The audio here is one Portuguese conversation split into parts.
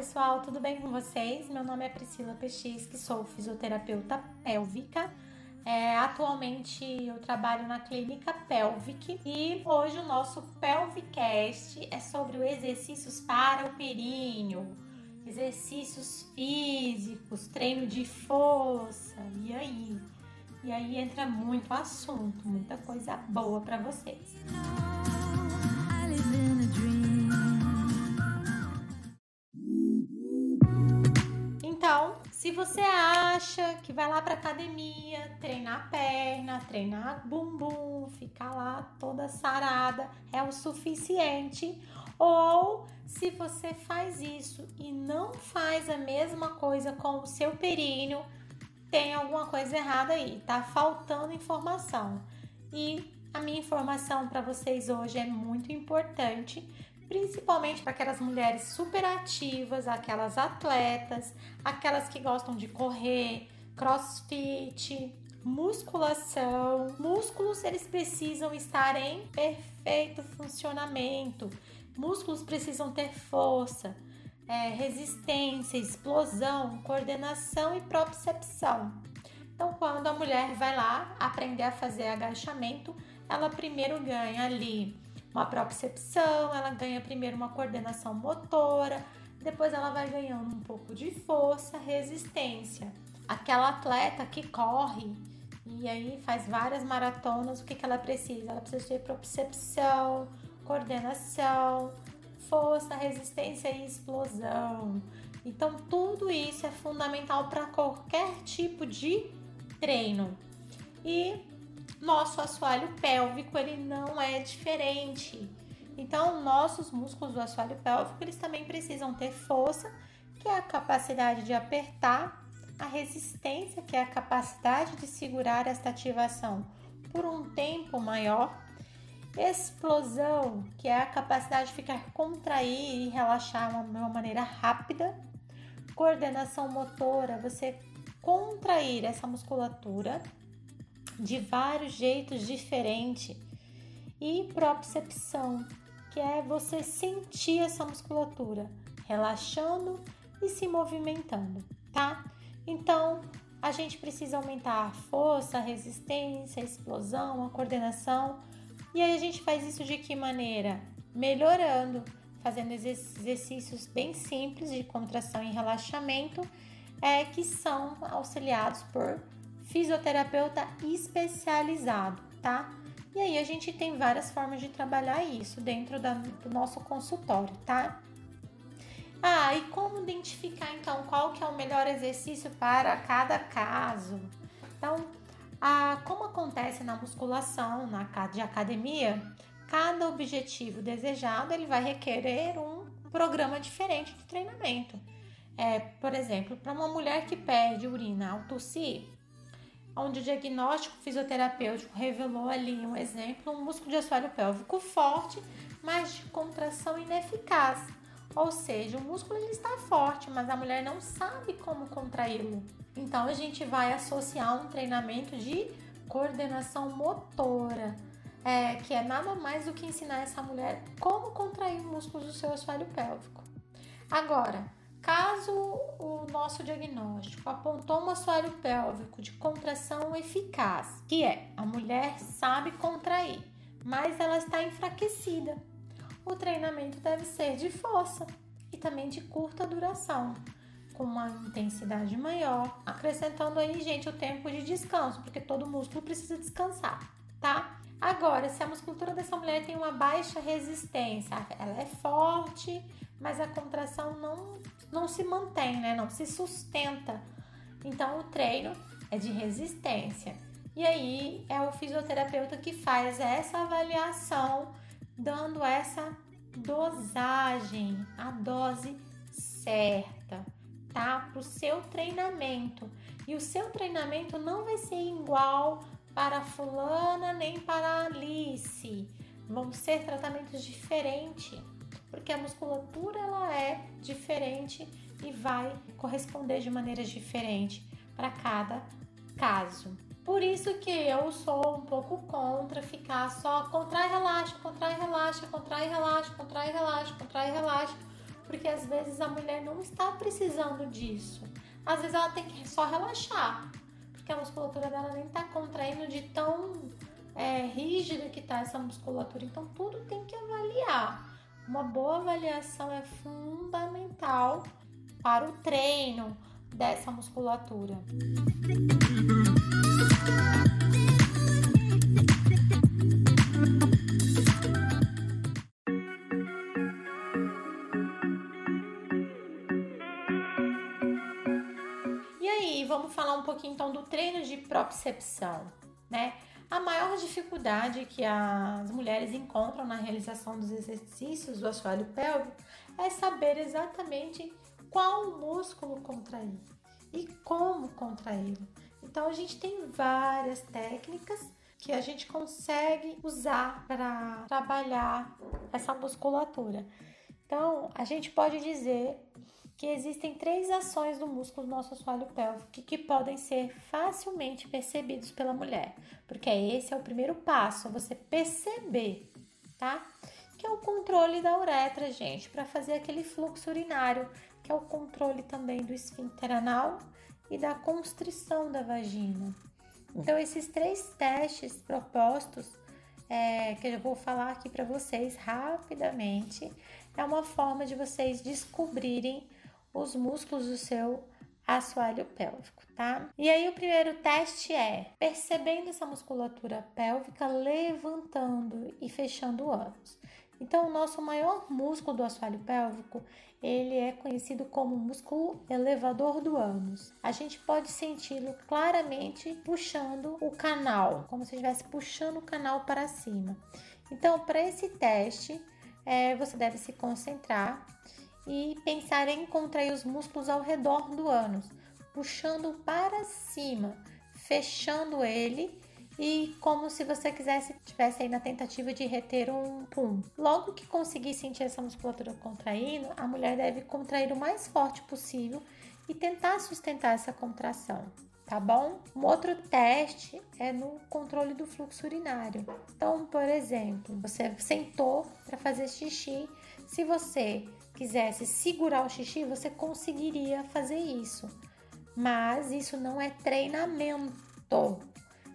pessoal, tudo bem com vocês? Meu nome é Priscila Pechisque, sou fisioterapeuta pélvica. É, atualmente eu trabalho na clínica Pelvic e hoje o nosso Pelvicast é sobre os exercícios para o períneo, exercícios físicos, treino de força. E aí? E aí entra muito assunto, muita coisa boa para vocês. Se você acha que vai lá para academia, treinar perna, treinar bumbum, ficar lá toda sarada é o suficiente, ou se você faz isso e não faz a mesma coisa com o seu períneo, tem alguma coisa errada aí, tá faltando informação. E a minha informação para vocês hoje é muito importante, principalmente para aquelas mulheres super ativas, aquelas atletas, aquelas que gostam de correr, crossfit, musculação. Músculos eles precisam estar em perfeito funcionamento. Músculos precisam ter força é, resistência, explosão, coordenação e propriocepção. Então, quando a mulher vai lá aprender a fazer agachamento, ela primeiro ganha ali uma propriocepção, ela ganha primeiro uma coordenação motora, depois ela vai ganhando um pouco de força, resistência. Aquela atleta que corre e aí faz várias maratonas, o que, que ela precisa? Ela precisa ter propriocepção, coordenação, força, resistência e explosão. Então, tudo isso é fundamental para qualquer tipo de treino. E nosso assoalho pélvico ele não é diferente. Então, nossos músculos do assoalho pélvico eles também precisam ter força, que é a capacidade de apertar, a resistência, que é a capacidade de segurar esta ativação por um tempo maior, Explosão, que é a capacidade de ficar contrair e relaxar de uma maneira rápida. Coordenação motora, você contrair essa musculatura de vários jeitos diferentes. E propriocepção, que é você sentir essa musculatura relaxando e se movimentando, tá? Então, a gente precisa aumentar a força, a resistência, a explosão, a coordenação e aí a gente faz isso de que maneira? Melhorando, fazendo exercícios bem simples de contração e relaxamento, é, que são auxiliados por fisioterapeuta especializado, tá? E aí a gente tem várias formas de trabalhar isso dentro da, do nosso consultório, tá? Ah, e como identificar então qual que é o melhor exercício para cada caso? Então, ah, como acontece na musculação, na de academia, cada objetivo desejado ele vai requerer um programa diferente de treinamento. É, por exemplo, para uma mulher que perde urina ao tossir, onde o diagnóstico fisioterapêutico revelou ali um exemplo, um músculo de assoalho pélvico forte, mas de contração ineficaz. Ou seja, o músculo ele está forte, mas a mulher não sabe como contraí-lo. Então a gente vai associar um treinamento de coordenação motora, é, que é nada mais do que ensinar essa mulher como contrair músculos do seu assoalho pélvico. Agora, caso o nosso diagnóstico apontou um assoalho pélvico de contração eficaz, que é a mulher sabe contrair, mas ela está enfraquecida, o treinamento deve ser de força e também de curta duração com uma intensidade maior, acrescentando aí, gente, o tempo de descanso, porque todo músculo precisa descansar, tá? Agora, se a musculatura dessa mulher tem uma baixa resistência, ela é forte, mas a contração não, não se mantém, né? Não se sustenta. Então, o treino é de resistência. E aí é o fisioterapeuta que faz essa avaliação, dando essa dosagem, a dose certa tá? Para o seu treinamento. E o seu treinamento não vai ser igual para fulana nem para Alice. Vão ser tratamentos diferentes, porque a musculatura ela é diferente e vai corresponder de maneiras diferentes para cada caso. Por isso que eu sou um pouco contra ficar só contrai, relaxa, contrai, relaxa, contrai, relaxa, contrai, relaxa, contrai, relaxa porque às vezes a mulher não está precisando disso. Às vezes ela tem que só relaxar, porque a musculatura dela nem está contraindo de tão é, rígida que está essa musculatura. Então tudo tem que avaliar. Uma boa avaliação é fundamental para o treino dessa musculatura. E aí, vamos falar um pouquinho então do treino de propriocepção, né? A maior dificuldade que as mulheres encontram na realização dos exercícios do assoalho pélvico é saber exatamente qual músculo contrair e como contraí-lo. Então a gente tem várias técnicas que a gente consegue usar para trabalhar essa musculatura. Então, a gente pode dizer que existem três ações do músculo do nosso assoalho pélvico que, que podem ser facilmente percebidos pela mulher, porque esse é o primeiro passo, é você perceber, tá? Que é o controle da uretra, gente, para fazer aquele fluxo urinário, que é o controle também do esfíncter anal e da constrição da vagina. Então, esses três testes propostos, é, que eu vou falar aqui para vocês rapidamente, é uma forma de vocês descobrirem os músculos do seu assoalho pélvico, tá? E aí o primeiro teste é percebendo essa musculatura pélvica levantando e fechando o ânus. Então, o nosso maior músculo do assoalho pélvico, ele é conhecido como músculo elevador do ânus. A gente pode senti-lo claramente puxando o canal, como se estivesse puxando o canal para cima. Então, para esse teste, é, você deve se concentrar e pensar em contrair os músculos ao redor do ânus, puxando para cima, fechando ele e como se você quisesse tivesse aí na tentativa de reter um pum. Logo que conseguir sentir essa musculatura contraindo, a mulher deve contrair o mais forte possível e tentar sustentar essa contração tá bom? Um outro teste é no controle do fluxo urinário. Então, por exemplo, você sentou para fazer xixi, se você quisesse segurar o xixi, você conseguiria fazer isso. Mas isso não é treinamento.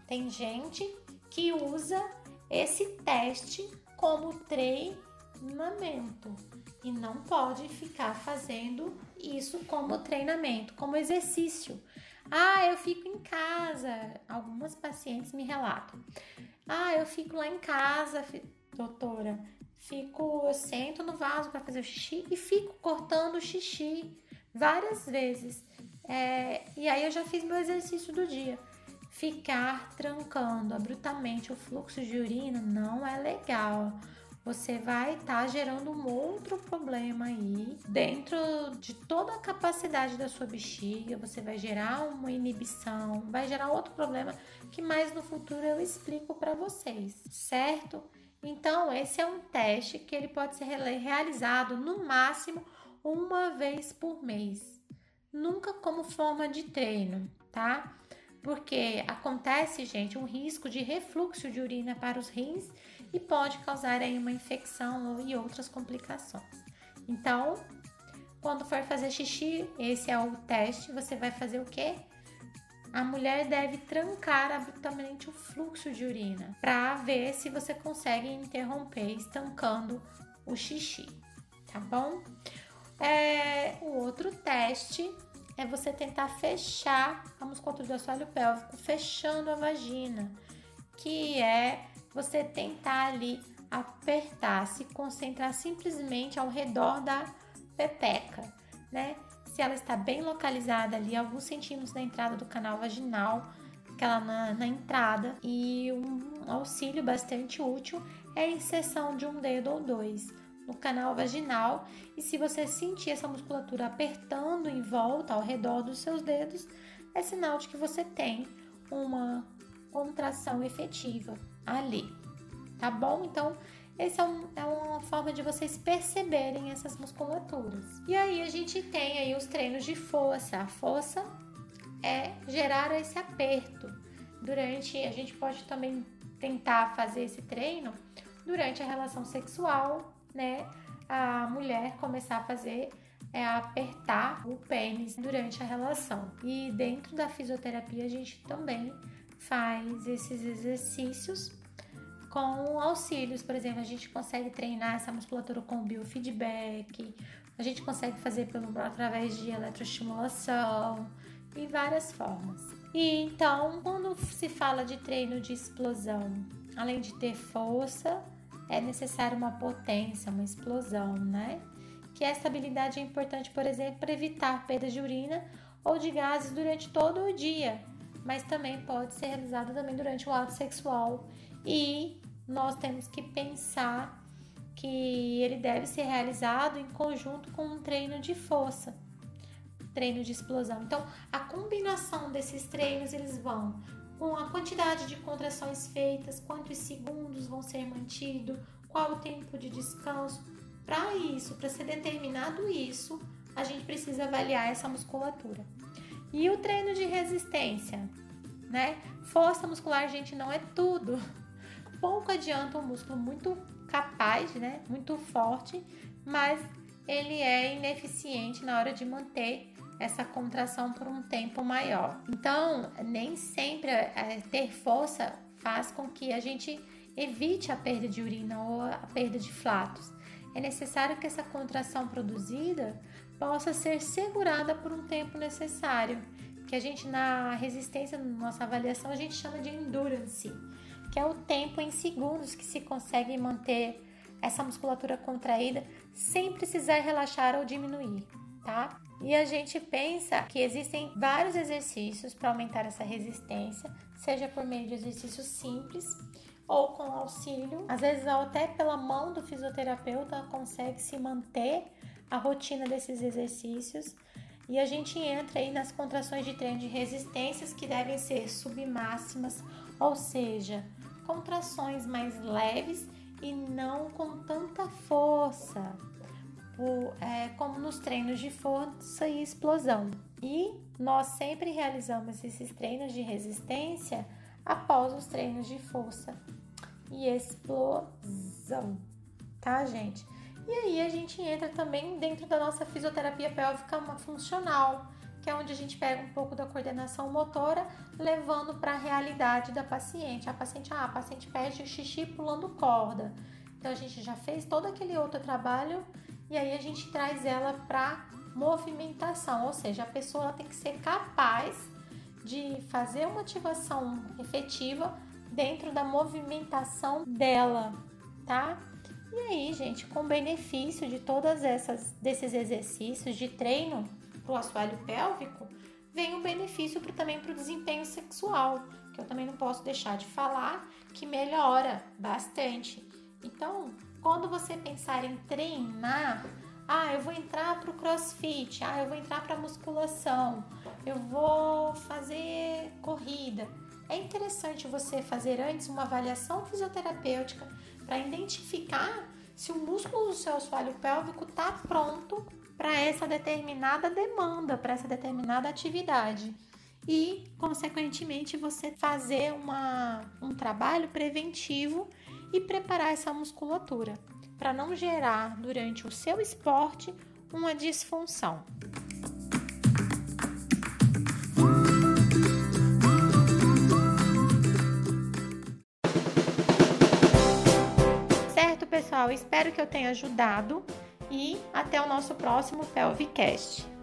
Tem gente que usa esse teste como treinamento e não pode ficar fazendo isso como treinamento, como exercício. Ah, eu fico em casa. Algumas pacientes me relatam. Ah, eu fico lá em casa, doutora. Fico, eu sento no vaso para fazer o xixi e fico cortando o xixi várias vezes. É, e aí eu já fiz meu exercício do dia. Ficar trancando abruptamente o fluxo de urina não é legal você vai estar tá gerando um outro problema aí dentro de toda a capacidade da sua bexiga. Você vai gerar uma inibição, vai gerar outro problema que mais no futuro eu explico para vocês, certo? Então, esse é um teste que ele pode ser realizado no máximo uma vez por mês, nunca como forma de treino, tá? Porque acontece, gente, um risco de refluxo de urina para os rins e pode causar aí uma infecção e outras complicações. Então, quando for fazer xixi, esse é o teste, você vai fazer o quê? A mulher deve trancar abruptamente o fluxo de urina para ver se você consegue interromper estancando o xixi, tá bom? É, o outro teste é você tentar fechar a musculatura do assoalho pélvico, fechando a vagina, que é você tentar ali apertar, se concentrar simplesmente ao redor da pepeca, né? Se ela está bem localizada ali, alguns centímetros da entrada do canal vaginal, aquela na, na entrada, e um auxílio bastante útil é a inserção de um dedo ou dois no canal vaginal e se você sentir essa musculatura apertando em volta ao redor dos seus dedos, é sinal de que você tem uma contração efetiva ali, tá bom? Então, essa é, um, é, uma forma de vocês perceberem essas musculaturas. E aí a gente tem aí os treinos de força. A força é gerar esse aperto. Durante, a gente pode também tentar fazer esse treino durante a relação sexual, né? a mulher começar a fazer é apertar o pênis durante a relação. E dentro da fisioterapia a gente também faz esses exercícios com auxílios, por exemplo, a gente consegue treinar essa musculatura com biofeedback, a gente consegue fazer pelo através de eletroestimulação e várias formas. E então, quando se fala de treino de explosão, além de ter força, é necessário uma potência, uma explosão, né? Que essa habilidade é importante, por exemplo, para evitar perda de urina ou de gases durante todo o dia, mas também pode ser realizada também durante o ato sexual e nós temos que pensar que ele deve ser realizado em conjunto com um treino de força, treino de explosão. Então, a combinação desses treinos eles vão com a quantidade de contrações feitas, quantos segundos vão ser mantidos, qual o tempo de descanso. Para isso, para ser determinado isso, a gente precisa avaliar essa musculatura. E o treino de resistência, né? Força muscular, gente, não é tudo. Pouco adianta um músculo muito capaz, né? Muito forte, mas ele é ineficiente na hora de manter essa contração por um tempo maior. Então, nem sempre é, ter força faz com que a gente evite a perda de urina ou a perda de flatos. É necessário que essa contração produzida possa ser segurada por um tempo necessário, que a gente na resistência, na nossa avaliação, a gente chama de endurance, que é o tempo em segundos que se consegue manter essa musculatura contraída sem precisar relaxar ou diminuir, tá? E a gente pensa que existem vários exercícios para aumentar essa resistência, seja por meio de exercícios simples ou com auxílio, às vezes até pela mão do fisioterapeuta consegue se manter a rotina desses exercícios. E a gente entra aí nas contrações de treino de resistências que devem ser submáximas, ou seja, contrações mais leves e não com tanta força é, como nos treinos de força e explosão. E nós sempre realizamos esses treinos de resistência após os treinos de força e explosão, tá, gente? E aí a gente entra também dentro da nossa fisioterapia pélvica funcional, que é onde a gente pega um pouco da coordenação motora, levando para a realidade da paciente. A paciente, ah, a paciente pede xixi pulando corda. Então a gente já fez todo aquele outro trabalho e aí a gente traz ela para movimentação, ou seja, a pessoa tem que ser capaz de fazer uma ativação efetiva dentro da movimentação dela, tá? E aí, gente, com benefício de todas essas desses exercícios de treino para o assoalho pélvico, vem o benefício pro, também para o desempenho sexual, que eu também não posso deixar de falar que melhora bastante. Então, quando você pensar em treinar, ah, eu vou entrar para o crossfit, ah, eu vou entrar para musculação, eu vou fazer corrida. É interessante você fazer antes uma avaliação fisioterapêutica para identificar se o músculo do seu assoalho pélvico está pronto para essa determinada demanda, para essa determinada atividade. E, consequentemente, você fazer uma, um trabalho preventivo e preparar essa musculatura para não gerar durante o seu esporte uma disfunção. Pessoal? Espero que eu tenha ajudado e até o nosso próximo Pelvicast.